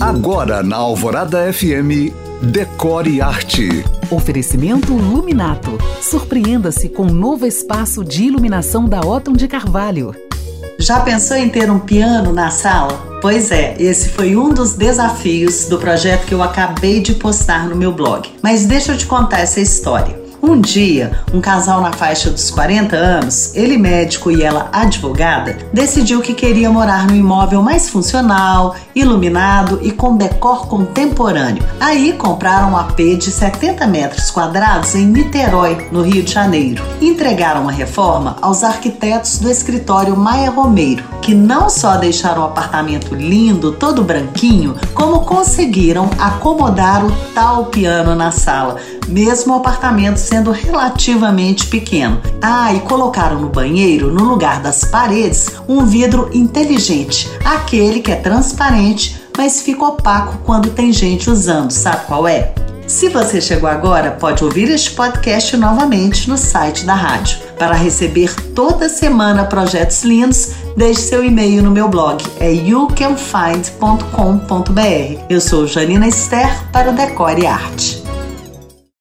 Agora na Alvorada FM, Decore Arte. Oferecimento Luminato. Surpreenda-se com um novo espaço de iluminação da Otton de Carvalho. Já pensou em ter um piano na sala? Pois é, esse foi um dos desafios do projeto que eu acabei de postar no meu blog. Mas deixa eu te contar essa história. Um dia, um casal na faixa dos 40 anos, ele médico e ela advogada, decidiu que queria morar no imóvel mais funcional, iluminado e com decor contemporâneo. Aí compraram um AP de 70 metros quadrados em Niterói, no Rio de Janeiro. Entregaram a reforma aos arquitetos do escritório Maia Romeiro, que não só deixaram o apartamento lindo, todo branquinho, como conseguiram acomodar o tal piano na sala, mesmo o apartamento sendo relativamente pequeno. Ah, e colocaram no banheiro, no lugar das paredes, um vidro inteligente, aquele que é transparente, mas fica opaco quando tem gente usando. Sabe qual é? Se você chegou agora, pode ouvir este podcast novamente no site da rádio. Para receber toda semana projetos lindos, deixe seu e-mail no meu blog, é youcanfind.com.br. Eu sou Janina Esther para o Decore Arte.